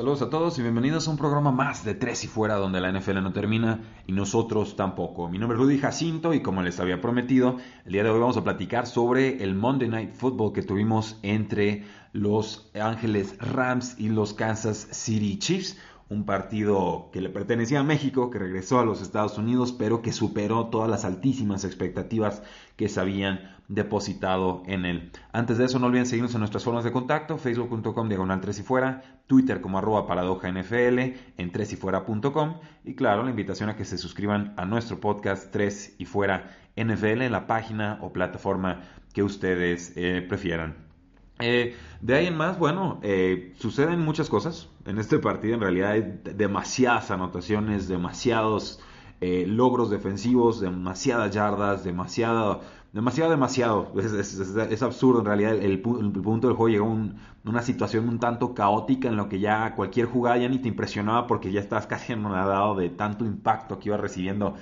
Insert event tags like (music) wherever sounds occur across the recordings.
Saludos a todos y bienvenidos a un programa más de Tres y Fuera donde la NFL no termina y nosotros tampoco. Mi nombre es Rudy Jacinto y como les había prometido, el día de hoy vamos a platicar sobre el Monday Night Football que tuvimos entre los Ángeles Rams y los Kansas City Chiefs un partido que le pertenecía a México, que regresó a los Estados Unidos, pero que superó todas las altísimas expectativas que se habían depositado en él. Antes de eso, no olviden seguirnos en nuestras formas de contacto, facebook.com diagonal 3 y fuera, twitter como arroba paradoja NFL, en 3 y fuera.com y claro, la invitación a que se suscriban a nuestro podcast 3 y fuera NFL en la página o plataforma que ustedes eh, prefieran. Eh, de ahí en más, bueno, eh, suceden muchas cosas. En este partido en realidad hay demasiadas anotaciones, demasiados logros defensivos, demasiadas yardas, demasiado, demasiado, demasiado. Es, absurdo en realidad. El, punto del juego llegó a una situación un tanto caótica en lo que ya cualquier jugada ya ni te impresionaba porque ya estabas casi anonadado de tanto impacto que iba recibiendo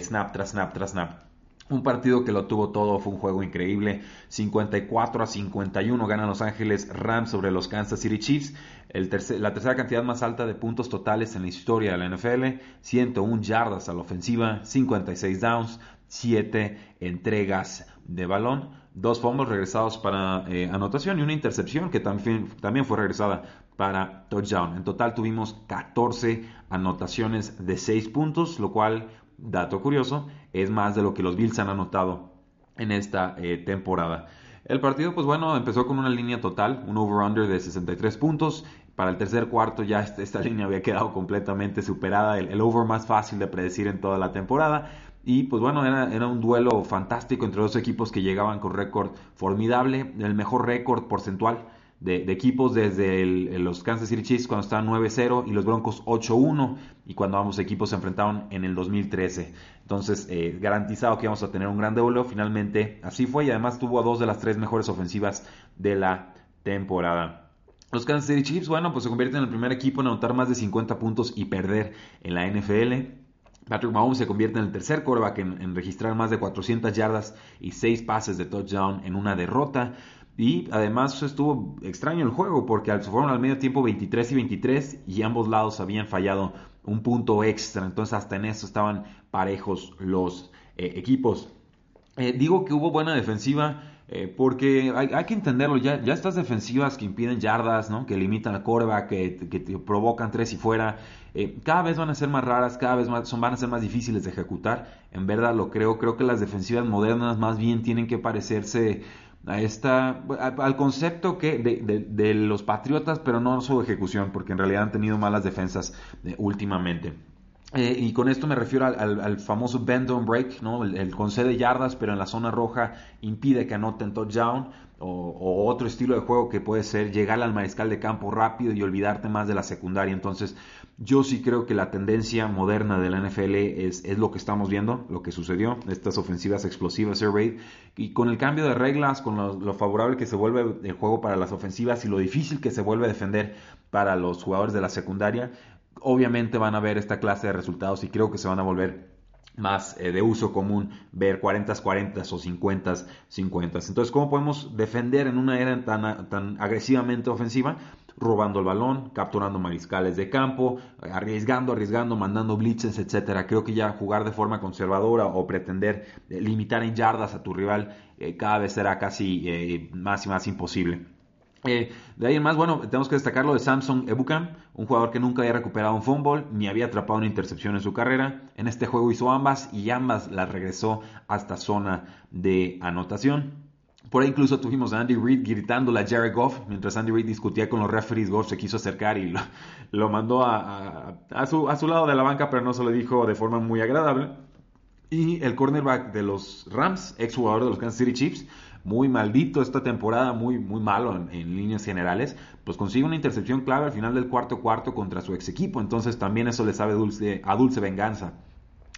snap tras snap tras snap. Un partido que lo tuvo todo, fue un juego increíble. 54 a 51 ganan Los Ángeles Rams sobre los Kansas City Chiefs. la tercera cantidad más alta de puntos totales en la historia de la NFL. 101 yardas a la ofensiva, 56 downs, 7 entregas de balón, dos fumbles regresados para eh, anotación y una intercepción que también, fue regresada para touchdown. En total tuvimos 14 anotaciones de 6 puntos, lo cual dato curioso, es más de lo que los Bills han anotado en esta eh, temporada. El partido, pues bueno, empezó con una línea total, un over-under de 63 puntos. Para el tercer cuarto ya esta, línea había quedado completamente superada, el, over más fácil de predecir en toda la temporada. Y pues bueno, era, un duelo fantástico entre dos equipos que llegaban con récord formidable, el mejor récord porcentual de, equipos desde los Kansas City Chiefs cuando estaban 9-0 y los Broncos 8-1 y cuando ambos equipos se enfrentaron en el 2013. Entonces, eh, garantizado que íbamos a tener un gran duelo. Finalmente, así fue y además tuvo a dos de las tres mejores ofensivas de la temporada. Los Kansas City Chiefs, bueno, pues se convierten en el primer equipo en anotar más de 50 puntos y perder en la NFL. Patrick Mahomes se convierte en el tercer quarterback en, en, registrar más de 400 yardas y 6 pases de touchdown en una derrota. Y además estuvo extraño el juego porque fueron al medio tiempo 23 y 23 y ambos lados habían fallado un punto extra. Entonces hasta en eso estaban parejos los eh, equipos. Eh, digo que hubo buena defensiva eh, porque hay, que entenderlo. Ya, ya estas defensivas que impiden yardas, ¿no? que limitan la corva, que, provocan tres y fuera, cada vez van a ser más raras, cada vez más, son, van a ser más difíciles de ejecutar. En verdad lo creo. Creo que las defensivas modernas más bien tienen que parecerse a esta, al concepto que de, los Patriotas, pero no su ejecución, porque en realidad han tenido malas defensas eh, últimamente. Eh, y con esto me refiero al, famoso bend don't break, ¿no? El, concede yardas, pero en la zona roja impide que anoten touchdown. O, o, otro estilo de juego que puede ser llegar al mariscal de campo rápido y olvidarte más de la secundaria. Entonces, yo sí creo que la tendencia moderna de la NFL es, es lo que estamos viendo, lo que sucedió, estas ofensivas explosivas, air raid, y con el cambio de reglas, con lo, favorable que se vuelve el juego para las ofensivas y lo difícil que se vuelve defender para los jugadores de la secundaria, obviamente van a ver esta clase de resultados y creo que se van a volver más eh, de uso común ver 40-40 o 50-50. Entonces, ¿cómo podemos defender en una era tan, tan agresivamente ofensiva? robando el balón, capturando mariscales de campo, arriesgando, arriesgando, mandando blitzes, etcétera. Creo que ya jugar de forma conservadora o pretender eh, limitar en yardas a tu rival eh, cada vez será casi más y más imposible. De ahí en más, bueno, tenemos que destacar lo de Samson Ebukam, un jugador que nunca había recuperado un fumble ni había atrapado una intercepción en su carrera. En este juego hizo ambas y ambas las regresó hasta zona de anotación. Por ahí incluso tuvimos a Andy Reid gritándole a Jared Goff, mientras Andy Reid discutía con los referees, Goff se quiso acercar y lo, mandó a, su, lado de la banca, pero no se lo dijo de forma muy agradable. Y el cornerback de los Rams, ex jugador de los Kansas City Chiefs, muy maldito esta temporada, muy, muy malo en, líneas generales, pues consigue una intercepción clave al final del cuarto cuarto contra su ex equipo. Entonces también eso le sabe dulce, a dulce venganza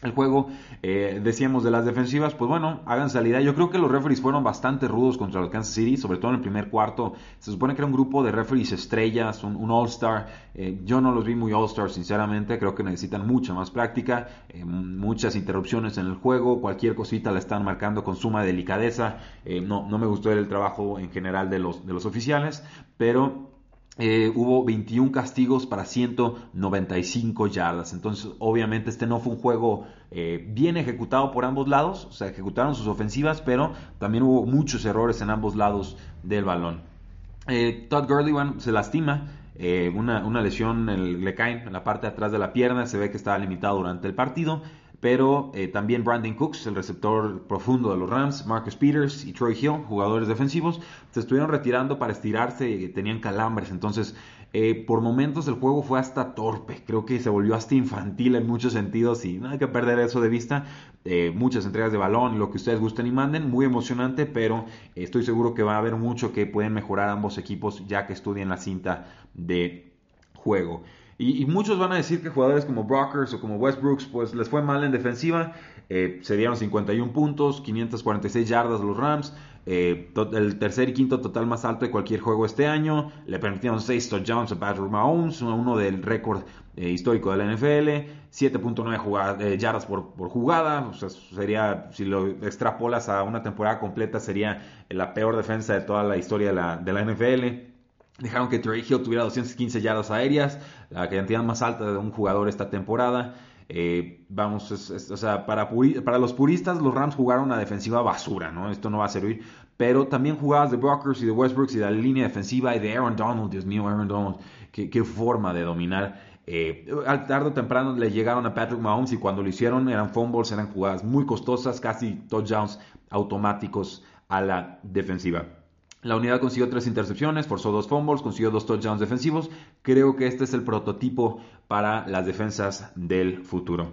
el juego, eh, decíamos de las defensivas, pues bueno, hagan salida. Yo creo que los referees fueron bastante rudos contra el Kansas City, sobre todo en el primer cuarto. Se supone que era un grupo de referees estrellas, un, All-Star. Eh, yo no los vi muy All-Star, sinceramente. Creo que necesitan mucha más práctica, eh, muchas interrupciones en el juego. Cualquier cosita la están marcando con suma delicadeza. no, no me gustó el trabajo en general de los, de los oficiales, pero eh, hubo 21 castigos para 195 yardas. Entonces, obviamente, este no fue un juego eh, bien ejecutado por ambos lados. O sea, ejecutaron sus ofensivas, pero también hubo muchos errores en ambos lados del balón. Eh, Todd Gurley se lastima. Una, una, lesión le cae en la parte de atrás de la pierna. Se ve que estaba limitado durante el partido pero eh, también Brandon Cooks, el receptor profundo de los Rams, Marcus Peters y Troy Hill, jugadores defensivos, se estuvieron retirando para estirarse, y tenían calambres, entonces eh, por momentos el juego fue hasta torpe, creo que se volvió hasta infantil en muchos sentidos y no hay que perder eso de vista, eh, muchas entregas de balón, lo que ustedes gusten y manden, muy emocionante, pero estoy seguro que va a haber mucho que pueden mejorar ambos equipos ya que estudien la cinta de juego. Y, muchos van a decir que jugadores como Brockers o como Westbrooks, pues les fue mal en defensiva. Eh, se dieron 51 puntos, 546 yardas los Rams. Eh, el tercer y quinto total más alto de cualquier juego este año. Le permitieron 6 touchdowns a Patrick Mahomes, uno del récord eh, histórico de la NFL. 7.9 yardas por, jugada. O sea, sería, si lo extrapolas a una temporada completa, sería la peor defensa de toda la historia de la, de la NFL. Dejaron que Trey Hill tuviera 215 yardas aéreas, la cantidad más alta de un jugador esta temporada. Eh, vamos, o sea, para, los puristas, los Rams jugaron una defensiva basura, ¿no? Esto no va a servir. Pero también jugadas de Brockers y de Westbrooks y de la línea defensiva y de Aaron Donald, Dios mío, Aaron Donald, qué, qué forma de dominar. Eh, al tarde o temprano le llegaron a Patrick Mahomes y cuando lo hicieron eran fumbles, eran jugadas muy costosas, casi touchdowns automáticos a la defensiva. La unidad consiguió tres intercepciones, forzó dos fumbles, consiguió dos touchdowns defensivos. Creo que este es el prototipo para las defensas del futuro.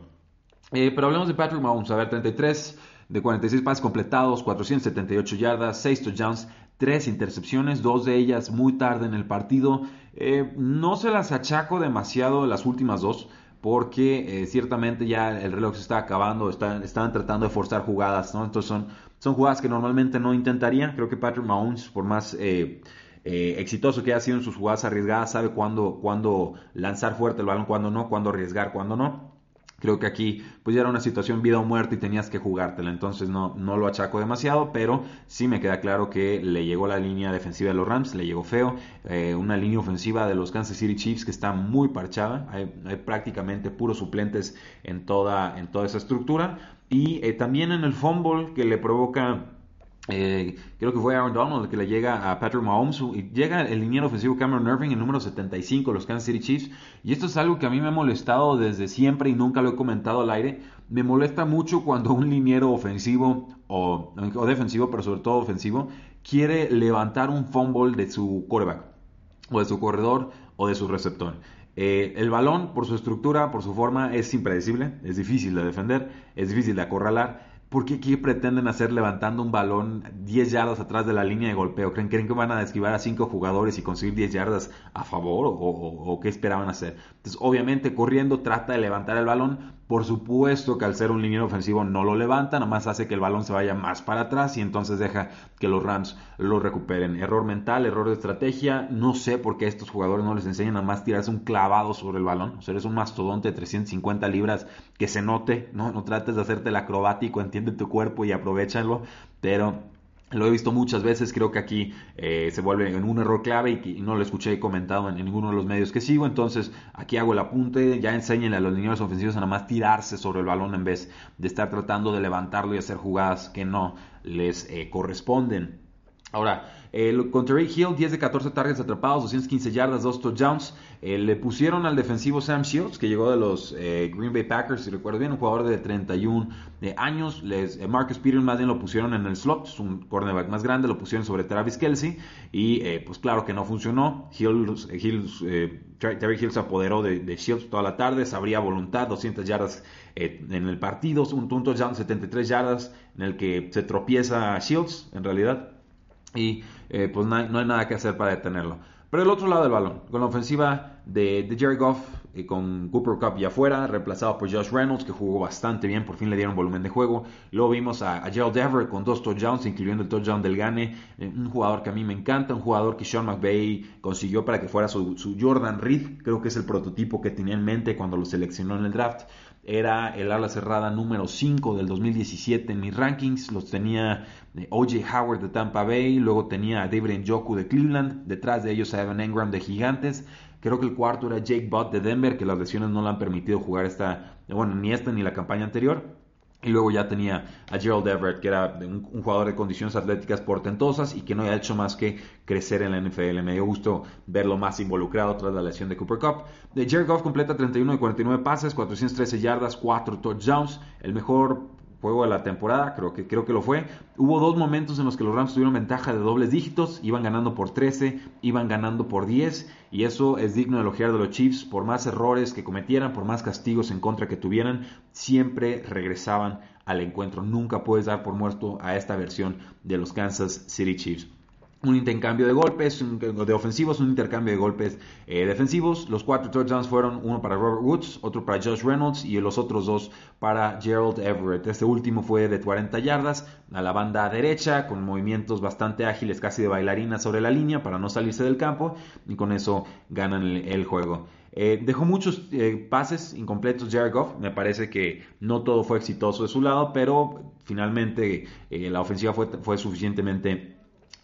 Eh, pero hablemos de Patrick Mahomes. A ver, 33 de 46 pases completados, 478 yardas, 6 touchdowns, 3 intercepciones, dos de ellas muy tarde en el partido. Eh, no se las achaco demasiado las últimas dos porque eh, ciertamente ya el reloj se está acabando, están, estaban tratando de forzar jugadas, ¿no? Entonces son, son jugadas que normalmente no intentaría. Creo que Patrick Mahomes, por más eh, eh, exitoso que haya sido en sus jugadas arriesgadas, sabe cuándo, cuándo lanzar fuerte el balón, cuándo no, cuándo arriesgar, cuándo no. Creo que aquí pues ya era una situación vida o muerte y tenías que jugártela, entonces no, no lo achaco demasiado, pero sí me queda claro que le llegó la línea defensiva de los Rams, le llegó feo, eh, una línea ofensiva de los Kansas City Chiefs que está muy parchada, hay, prácticamente puros suplentes en toda, en toda esa estructura. Y eh, también en el fumble que le provoca eh, creo que fue Aaron Donald el que le llega a Patrick Mahomes llega el liniero ofensivo Cameron Irving el número 75 los Kansas City Chiefs. Y esto es algo que a mí me ha molestado desde siempre y nunca lo he comentado al aire. Me molesta mucho cuando un liniero ofensivo o, defensivo pero sobre todo ofensivo quiere levantar un fumble de su quarterback o de su corredor o de su receptor. Eh, el balón por su estructura por su forma es impredecible es difícil de defender es difícil de acorralar ¿Por qué, pretenden hacer levantando un balón 10 yardas atrás de la línea de golpeo? ¿Creen, que van a esquivar a 5 jugadores y conseguir 10 yardas a favor? ¿O, qué esperaban hacer? Entonces, obviamente, corriendo trata de levantar el balón, por supuesto que al ser un liniero ofensivo no lo levanta, nomás hace que el balón se vaya más para atrás y entonces deja que los Rams lo recuperen. Error mental, error de estrategia. No sé por qué estos jugadores no les enseñan a más tirarse un clavado sobre el balón. O sea, eres un mastodonte de 350 libras que se note, ¿no? No trates de hacerte el acrobático, entiende tu cuerpo y aprovechalo, pero lo he visto muchas veces, creo que aquí eh, se vuelve en un error clave y, no lo escuché comentado en, ninguno de los medios que sigo, entonces aquí hago el apunte, ya enséñenle a los niños ofensivos a nada más tirarse sobre el balón en vez de estar tratando de levantarlo y hacer jugadas que no les eh, corresponden. Ahora, el, con Hill, 10 de 14 targets atrapados, 215 yardas, 2 touchdowns. Eh, le pusieron al defensivo Sam Shields, que llegó de los eh, Green Bay Packers, si recuerdo bien, un jugador de 31 años. Les, eh, Marcus Peters más bien lo pusieron en el slot, es un cornerback más grande, lo pusieron sobre Travis Kelsey. Y pues claro que no funcionó. Hills, Terry Hill se apoderó de, Shields toda la tarde, sabría voluntad, 200 yardas en el partido, un touchdown, 73 yardas, en el que se tropieza Shields, en realidad y eh, pues no hay, nada que hacer para detenerlo. Pero el otro lado del balón, con la ofensiva de, Jerry Goff, eh, con Cooper Cup ya afuera, reemplazado por Josh Reynolds, que jugó bastante bien, por fin le dieron volumen de juego. Luego vimos a, Gerald Everett con dos touchdowns, incluyendo el touchdown del Gane, eh, un jugador que a mí me encanta, un jugador que Sean McVay consiguió para que fuera su, su Jordan Reed, creo que es el prototipo que tenía en mente cuando lo seleccionó en el draft era el ala cerrada número 5 del 2017 en mis rankings. Los tenía eh, O.J. Howard de Tampa Bay, luego tenía a David Njoku de Cleveland, detrás de ellos a Evan Engram de Gigantes. Creo que el cuarto era Jake Butt de Denver, que las lesiones no le han permitido jugar esta, bueno, ni esta ni la campaña anterior. Y luego ya tenía a Gerald Everett, que era un, jugador de condiciones atléticas portentosas y que no había hecho más que crecer en la NFL. Me dio gusto verlo más involucrado tras la lesión de Cooper Cup. De Jared Goff completa 31 de 49 pases, 413 yardas, 4 touchdowns. El mejor juego de la temporada, creo que, creo que lo fue. Hubo dos momentos en los que los Rams tuvieron ventaja de dobles dígitos, iban ganando por 13, iban ganando por 10, y eso es digno de elogiar de los Chiefs, por más errores que cometieran, por más castigos en contra que tuvieran, siempre regresaban al encuentro. Nunca puedes dar por muerto a esta versión de los Kansas City Chiefs un intercambio de golpes, de ofensivos, un intercambio de golpes eh, defensivos. Los cuatro touchdowns fueron uno para Robert Woods, otro para Josh Reynolds y los otros dos para Gerald Everett. Este último fue de 40 yardas a la banda derecha, con movimientos bastante ágiles, casi de bailarina sobre la línea para no salirse del campo y con eso ganan el, juego. Eh, dejó muchos eh, pases incompletos Jared Goff. Me parece que no todo fue exitoso de su lado, pero finalmente la ofensiva fue suficientemente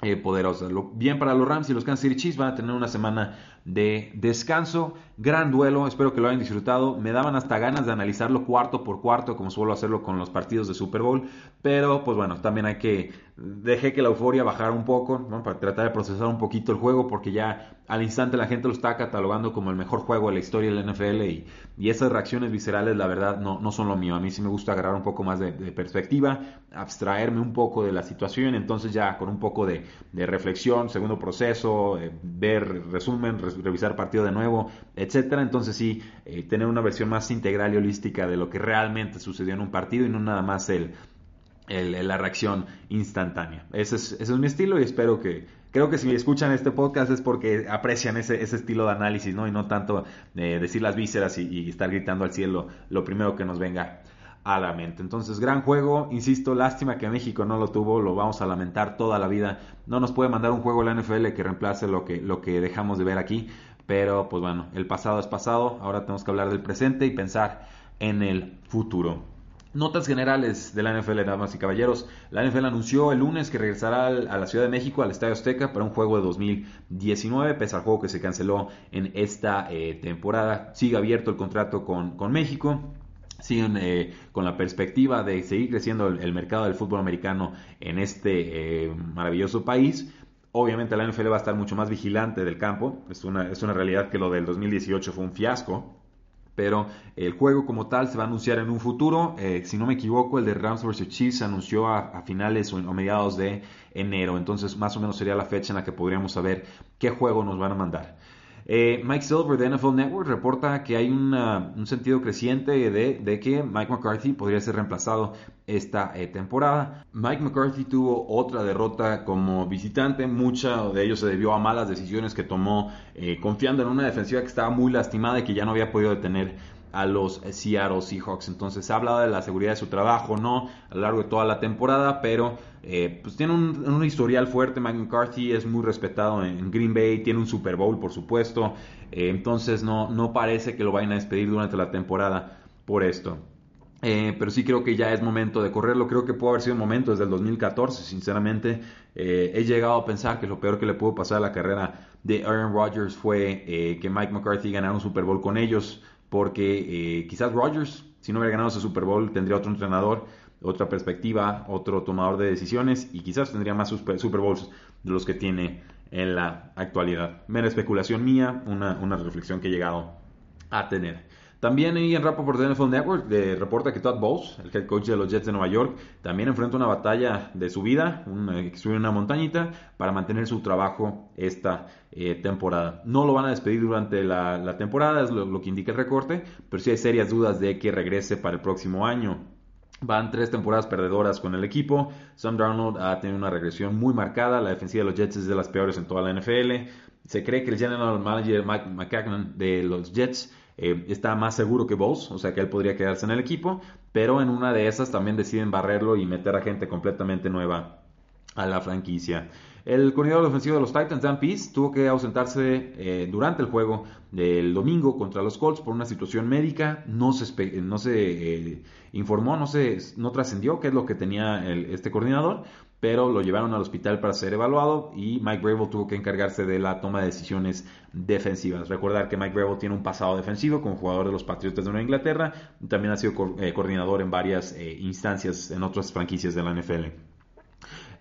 eh, poderosa. bien para los Rams y los Kansas City Chiefs van a tener una semana de descanso. Gran duelo, espero que lo hayan disfrutado. Me daban hasta ganas de analizarlo cuarto por cuarto, como suelo hacerlo con los partidos de Super Bowl. Pero, pues bueno, también hay que. Dejé que la euforia bajara un poco, para tratar de procesar un poquito el juego, porque ya al instante la gente lo está catalogando como el mejor juego de la historia de la NFL. Y, esas reacciones viscerales, la verdad, no, no son lo mío. A mí sí me gusta agarrar un poco más de, perspectiva, abstraerme un poco de la situación. Entonces, ya con un poco de, reflexión, segundo proceso, eh, ver resumen, revisar partido de nuevo, etcétera. Entonces sí, eh, tener una versión más integral y holística de lo que realmente sucedió en un partido y no nada más el, la reacción instantánea. Ese es, ese es mi estilo y espero que, creo que si escuchan este podcast es porque aprecian ese, ese estilo de análisis, ¿no? Y no tanto eh, decir las vísceras y, estar gritando al cielo lo primero que nos venga a la mente. Entonces, gran juego, insisto, lástima que México no lo tuvo, lo vamos a lamentar toda la vida. No nos puede mandar un juego la NFL que reemplace lo que, lo que dejamos de ver aquí, pero pues bueno, el pasado es pasado, ahora tenemos que hablar del presente y pensar en el futuro. Notas generales de la NFL, damas y caballeros. La NFL anunció el lunes que regresará a la Ciudad de México, al Estadio Azteca, para un juego de 2019, pese al juego que se canceló en esta eh, temporada. Sigue abierto el contrato con, con México siguen eh, con la perspectiva de seguir creciendo el, mercado del fútbol americano en este eh, maravilloso país. Obviamente la NFL va a estar mucho más vigilante del campo. Es una, es una realidad que lo del 2018 fue un fiasco. Pero el juego como tal se va a anunciar en un futuro. Eh, si no me equivoco, el de Rams vs. Chiefs se anunció a, finales o, o mediados de enero. Entonces más o menos sería la fecha en la que podríamos saber qué juego nos van a mandar. Eh, Mike Silver de NFL Network reporta que hay un sentido creciente de, que Mike McCarthy podría ser reemplazado esta eh, temporada. Mike McCarthy tuvo otra derrota como visitante, mucha de ello se debió a malas decisiones que tomó eh, confiando en una defensiva que estaba muy lastimada y que ya no había podido detener a los Seattle Seahawks. Entonces se ha hablado de la seguridad de su trabajo, no a lo largo de toda la temporada, pero eh, pues tiene un, historial fuerte. Mike McCarthy es muy respetado en, Green Bay, tiene un Super Bowl, por supuesto. Eh, entonces no, no parece que lo vayan a despedir durante la temporada por esto. Eh, pero sí creo que ya es momento de correrlo. Creo que puede haber sido un momento desde el 2014. Sinceramente, he llegado a pensar que lo peor que le pudo pasar a la carrera de Aaron Rodgers fue que Mike McCarthy ganara un Super Bowl con ellos porque eh, quizás Rodgers, si no hubiera ganado ese Super Bowl, tendría otro entrenador otra perspectiva, otro tomador de decisiones y quizás tendría más Super Bowls de los que tiene en la actualidad. Mera especulación mía, una, una reflexión que he llegado a tener. También ahí en por de NFL Network de, reporta que Todd Bowles, el head coach de los Jets de Nueva York, también enfrenta una batalla de su vida, que sube una montañita para mantener su trabajo esta eh, temporada. No lo van a despedir durante la, temporada, es lo, que indica el recorte, pero sí hay serias dudas de que regrese para el próximo año. Van tres temporadas perdedoras con el equipo. Sam Darnold ha tenido una regresión muy marcada. La defensiva de los Jets es de las peores en toda la NFL. Se cree que el general manager Mike de los Jets eh, está más seguro que vos, o sea que él podría quedarse en el equipo, pero en una de esas también deciden barrerlo y meter a gente completamente nueva a la franquicia. El coordinador ofensivo de los Titans, Dan Pease, tuvo que ausentarse eh, durante el juego del domingo contra los Colts por una situación médica. No se, eh, informó, no, se, no trascendió qué es lo que tenía este coordinador, pero lo llevaron al hospital para ser evaluado y Mike Brable tuvo que encargarse de la toma de decisiones defensivas. Recordar que Mike Brable tiene un pasado defensivo como jugador de los Patriotas de Nueva Inglaterra, también ha sido eh, coordinador en varias instancias en otras franquicias de la NFL.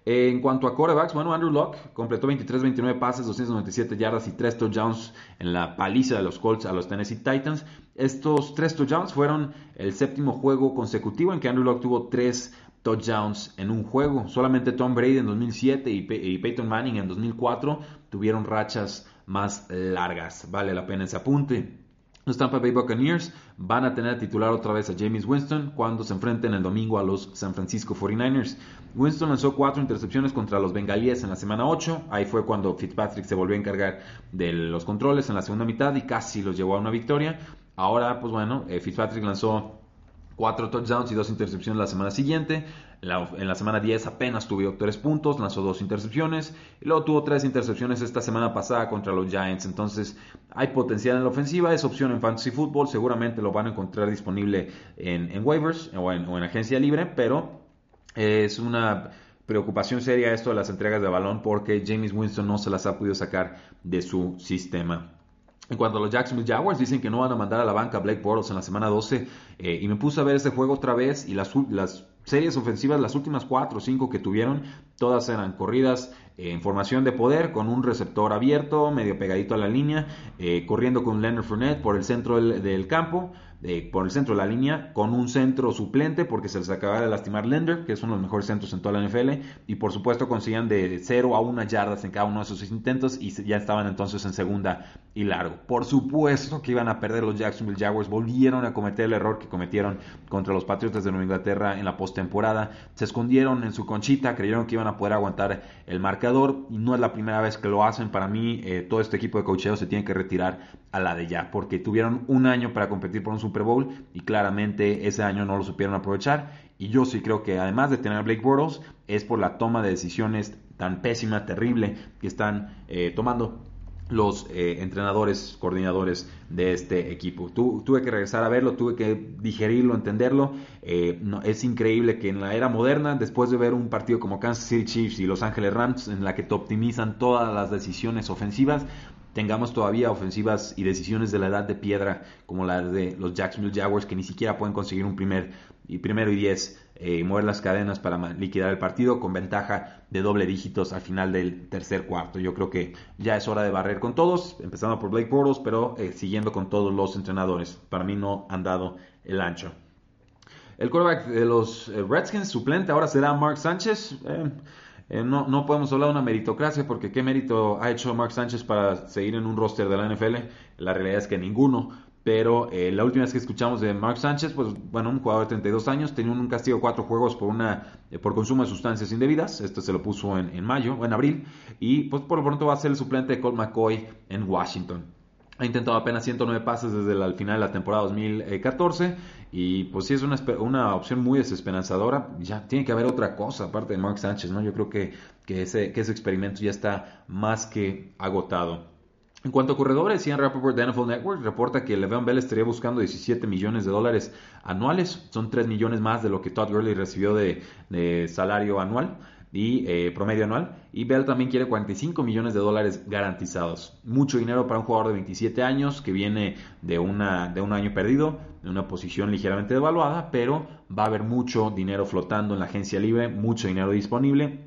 En cuanto a quarterbacks, bueno, Andrew Locke completó 23-29 pases, 297 yardas y 3 touchdowns en la paliza de los Colts a los Tennessee Titans. Estos 3 touchdowns fueron el séptimo juego consecutivo en que Andrew Locke tuvo 3 touchdowns en un juego. Solamente Tom Brady en 2007 y, Peyton Manning en 2004 tuvieron rachas más largas. Vale la pena ese apunte. Los Tampa Bay Buccaneers van a tener a titular otra vez a James Winston cuando se enfrenten el domingo a los San Francisco 49ers. Winston lanzó cuatro intercepciones contra los bengalíes en la semana 8. Ahí fue cuando Fitzpatrick se volvió a encargar de los controles en la segunda mitad y casi los llevó a una victoria. Ahora, pues bueno, eh, Fitzpatrick lanzó cuatro touchdowns y dos intercepciones la semana siguiente. en la semana 10 apenas tuvo tres puntos, lanzó dos intercepciones. Y luego tuvo tres intercepciones esta semana pasada contra los Giants. Entonces hay potencial en la ofensiva, es opción en Fantasy Football. Seguramente lo van a encontrar disponible en, waivers o en agencia libre, pero es una preocupación seria esto de las entregas de balón porque James Winston no se las ha podido sacar de su sistema. En cuanto a los Jacksonville Jaguars, dicen que no van a mandar a la banca a Blake Bortles en la semana 12. Eh, y me puse a ver ese juego otra vez y las, las series ofensivas, las últimas 4 o 5 que tuvieron, todas eran corridas en formación de poder, con un receptor abierto, medio pegadito a la línea, eh, corriendo con Leonard Fournette por el centro del campo por el centro de la línea con un centro suplente porque se les acaba de lastimar Lender, que es uno de los mejores centros en toda la NFL, y por supuesto conseguían de 0 a 1 yardas en cada uno de esos intentos y ya estaban entonces en segunda y largo. Por supuesto que iban a perder los Jacksonville Jaguars, volvieron a cometer el error que cometieron contra los Patriotas de Nueva Inglaterra en la postemporada, se escondieron en su conchita, creyeron que iban a poder aguantar el marcador y no es la primera vez que lo hacen. Para mí, eh, todo este equipo de cocheo se tiene que retirar a la de ya, porque tuvieron un año para competir por un Super Bowl y claramente ese año no lo supieron aprovechar. Y yo sí creo que además de tener a Blake Bortles, es por la toma de decisiones tan pésima, terrible que están eh, tomando los eh, entrenadores, coordinadores de este equipo. tuve que regresar a verlo, tuve que digerirlo, entenderlo. Eh, es increíble que en la era moderna, después de ver un partido como Kansas City Chiefs y Los Ángeles Rams, en la que te optimizan todas las decisiones ofensivas, tengamos todavía ofensivas y decisiones de la edad de piedra como la de los Jacksonville Jaguars que ni siquiera pueden conseguir un primer y primero y diez eh, y mover las cadenas para liquidar el partido con ventaja de doble dígitos al final del tercer cuarto. Yo creo que ya es hora de barrer con todos, empezando por Blake Bortles, pero eh, siguiendo con todos los entrenadores. Para mí no han dado el ancho. El quarterback de los eh, Redskins suplente ahora será Mark Sánchez. No, no, podemos hablar de una meritocracia porque qué mérito ha hecho Mark Sánchez para seguir en un roster de la NFL. La realidad es que ninguno. Pero eh, la última vez que escuchamos de Mark Sánchez, pues bueno, un jugador de 32 años, tenía un castigo de cuatro juegos por una eh, por consumo de sustancias indebidas. Esto se lo puso en, en mayo o en abril. Y pues por lo pronto va a ser el suplente de Colt McCoy en Washington. Ha intentado apenas 109 pases desde el final de la temporada 2014 y pues sí es una, una opción muy desesperanzadora. Ya tiene que haber otra cosa aparte de Mark Sánchez, ¿no? Yo creo que, que, ese, que ese experimento ya está más que agotado. En cuanto a corredores, Ian Rappaport de NFL Network reporta que Le'Veon Bell estaría buscando 17 millones de dólares anuales. Son 3 millones más de lo que Todd Gurley recibió de, de salario anual. Y eh, promedio anual. Y Bell también quiere 45 millones de dólares garantizados. Mucho dinero para un jugador de 27 años que viene de, una, de un año perdido, de una posición ligeramente devaluada, pero va a haber mucho dinero flotando en la agencia libre, mucho dinero disponible.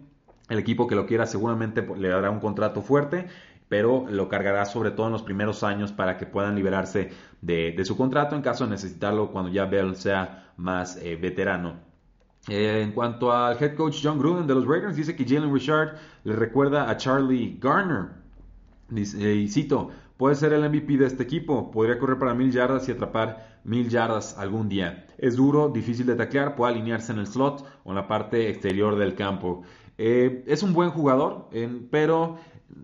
El equipo que lo quiera seguramente le dará un contrato fuerte pero lo cargará sobre todo en los primeros años para que puedan liberarse de, su contrato en caso de necesitarlo cuando ya Bell sea más eh, veterano. Eh, en cuanto al head coach John Gruden de los Raiders, dice que Jalen Richard le recuerda a Charlie Garner. Dice, y cito, puede ser el MVP de este equipo, podría correr para mil yardas y atrapar mil yardas algún día. Es duro, difícil de taclear, puede alinearse en el slot o en la parte exterior del campo. Eh, es un buen jugador, pero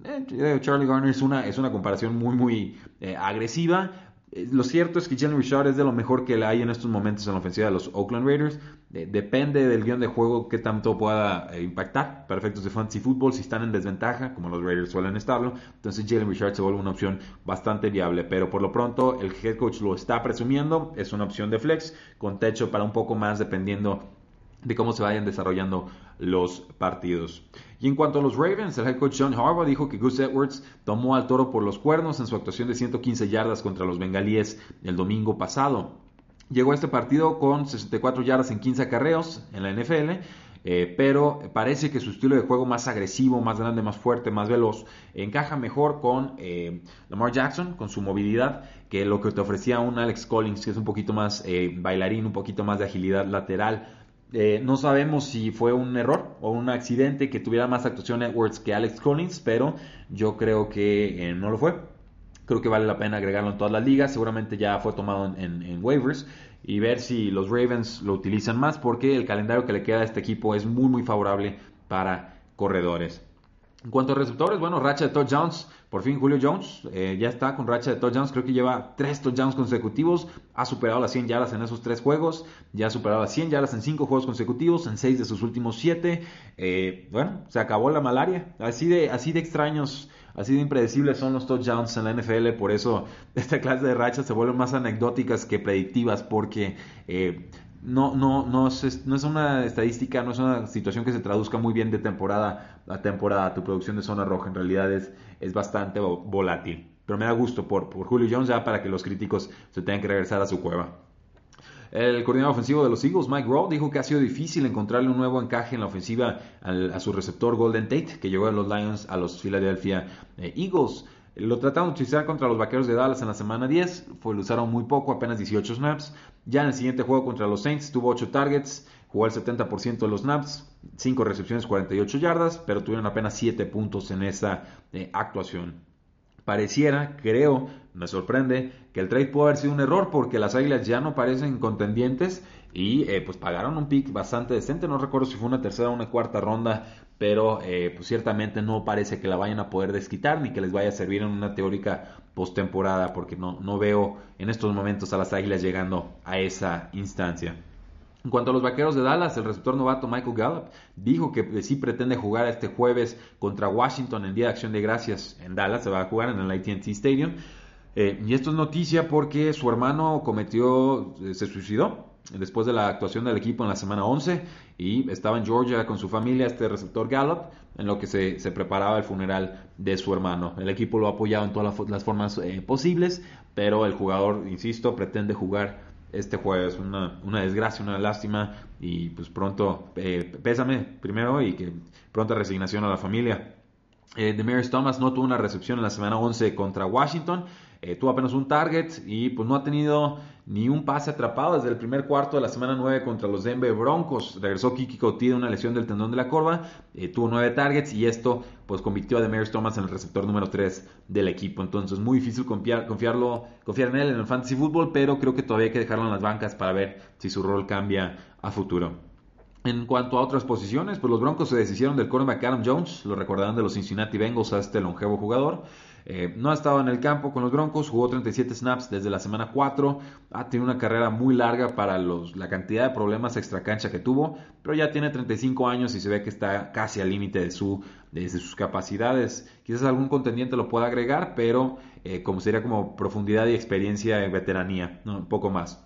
eh, Charlie Garner es una, es una comparación muy, muy eh, agresiva. Eh, lo cierto es que Jalen Richard es de lo mejor que hay en estos momentos en la ofensiva de los Oakland Raiders. depende del guion de juego que tanto pueda impactar para efectos de fantasy football. Si están en desventaja, como los Raiders suelen estarlo, entonces Jalen Richard se vuelve una opción bastante viable. Pero por lo pronto, el head coach lo está presumiendo. Es una opción de flex con techo para un poco más dependiendo de cómo se vayan desarrollando los partidos. Y en cuanto a los Ravens, el head coach John Harbaugh dijo que Gus Edwards tomó al toro por los cuernos en su actuación de 115 yardas contra los bengalíes el domingo pasado. Llegó a este partido con 64 yardas en 15 acarreos en la NFL, eh, pero parece que su estilo de juego más agresivo, más grande, más fuerte, más veloz, encaja mejor con eh, Lamar Jackson, con su movilidad, que lo que te ofrecía un Alex Collins, que es un poquito más eh, bailarín, un poquito más de agilidad lateral eh, no sabemos si fue un error o un accidente que tuviera más actuación Edwards que Alex Collins, pero yo creo que eh, no lo fue. Creo que vale la pena agregarlo en todas las ligas. Seguramente ya fue tomado en, waivers y ver si los Ravens lo utilizan más porque el calendario que le queda a este equipo es muy muy favorable para corredores. En cuanto a receptores, bueno, racha de touchdowns. Por fin Julio Jones eh, ya está con racha de touchdowns. Creo que lleva tres touchdowns consecutivos. Ha superado las 100 yardas en esos tres juegos. Ya ha superado las 100 yardas en cinco juegos consecutivos. En seis de sus últimos siete. Eh, bueno, se acabó la malaria. Así de, así de extraños, así de impredecibles son los touchdowns en la NFL. Por eso (laughs) esta clase de rachas se vuelven más anecdóticas que predictivas. Porque eh, no, no, no, es, no es una estadística, no es una situación que se traduzca muy bien de temporada a temporada. Tu producción de zona roja en realidad es, es bastante volátil. Pero me da gusto por, por Julio Jones ya para que los críticos se tengan que regresar a su cueva. El coordinador ofensivo de los Eagles, Mike Rowe, dijo que ha sido difícil encontrarle un nuevo encaje en la ofensiva a su receptor Golden Tate, que llegó a los Lions a los Philadelphia eh, Eagles. Lo trataron de utilizar contra los Vaqueros de Dallas en la semana 10, fue, lo usaron muy poco, apenas 18 snaps. Ya en el siguiente juego contra los Saints tuvo 8 targets, jugó el 70% de los snaps, 5 recepciones, 48 yardas, pero tuvieron apenas 7 puntos en esa eh, actuación. Pareciera, creo, me sorprende, que el trade pudo haber sido un error porque las Águilas ya no parecen contendientes y eh, pues pagaron un pick bastante decente, no recuerdo si fue una tercera o una cuarta ronda pero eh, pues ciertamente no parece que la vayan a poder desquitar ni que les vaya a servir en una teórica postemporada porque no, no veo en estos momentos a las Águilas llegando a esa instancia. En cuanto a los vaqueros de Dallas, el receptor novato Michael Gallup dijo que sí pretende jugar este jueves contra Washington en Día de Acción de Gracias en Dallas, se va a jugar en el ATT Stadium. Eh, y esto es noticia porque su hermano cometió, eh, se suicidó después de la actuación del equipo en la semana 11 y estaba en Georgia con su familia, este receptor Gallup, en lo que se, preparaba el funeral de su hermano. El equipo lo ha apoyado en todas las, formas eh, posibles, pero el jugador, insisto, pretende jugar este jueves. Una, una desgracia, una lástima y pues pronto, eh, pésame primero y que pronta resignación a la familia. Eh, Demarius Thomas no tuvo una recepción en la semana 11 contra Washington. Eh, tuvo apenas un target y pues no ha tenido ni un pase atrapado desde el primer cuarto de la semana 9 contra los Denver Broncos. Regresó Kiki Coutinho de una lesión del tendón de la corva, eh, tuvo 9 targets y esto pues convirtió a Demarius Thomas en el receptor número 3 del equipo. Entonces muy difícil confiar, confiarlo, confiar en él en el fantasy football, pero creo que todavía hay que dejarlo en las bancas para ver si su rol cambia a futuro. En cuanto a otras posiciones, pues los Broncos se deshicieron del cornerback Adam Jones, lo recordarán de los Cincinnati Bengals a este longevo jugador. Eh, no ha estado en el campo con los Broncos, jugó 37 snaps desde la semana 4, ha tenido una carrera muy larga para los, la cantidad de problemas extracancha que tuvo, pero ya tiene 35 años y se ve que está casi al límite de, su, de, sus capacidades. Quizás algún contendiente lo pueda agregar, pero eh, como sería como profundidad y experiencia en veteranía, un poco más.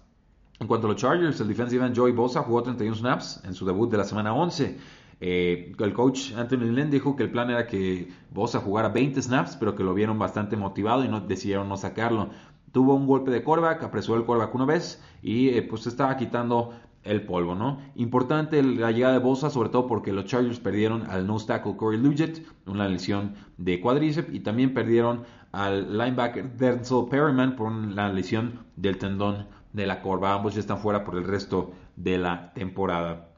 En cuanto a los Chargers, el defensive end Joey Bosa jugó 31 snaps en su debut de la semana 11. Eh, el coach Anthony Lynn dijo que el plan era que Bosa jugara 20 snaps, pero que lo vieron bastante motivado y no decidieron no sacarlo. Tuvo un golpe de quarterback, apresuró el quarterback una vez y eh, pues estaba quitando el polvo, ¿no? Importante la llegada de Bosa, sobre todo porque los Chargers perdieron al nose tackle Corey Luget, una lesión de cuádriceps, y también perdieron al linebacker Denzel Perryman por una lesión del tendón de la corva. Ambos ya están fuera por el resto de la temporada.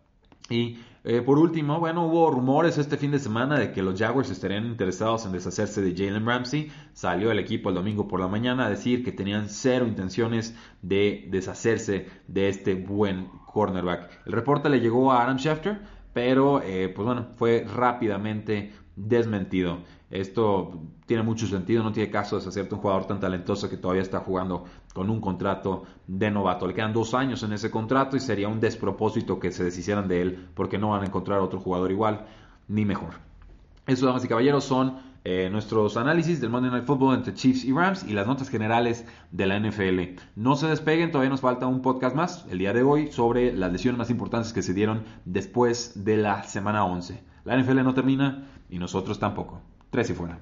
Y eh, por último, bueno, hubo rumores este fin de semana de que los Jaguars estarían interesados en deshacerse de Jalen Ramsey. Salió el equipo el domingo por la mañana a decir que tenían cero intenciones de deshacerse de este buen cornerback. El reporte le llegó a Adam Schefter, pero eh, pues bueno, fue rápidamente desmentido. Esto tiene mucho sentido, no tiene caso deshacerte un jugador tan talentoso que todavía está jugando con un contrato de novato. Le quedan dos años en ese contrato y sería un despropósito que se deshicieran de él porque no van a encontrar otro jugador igual ni mejor. Eso, damas y caballeros, son eh, nuestros análisis del Monday Night Football entre Chiefs y Rams y las notas generales de la NFL. No se despeguen, todavía nos falta un podcast más el día de hoy sobre las lesiones más importantes que se dieron después de la semana 11. La NFL no termina y nosotros tampoco. Tres y fuera.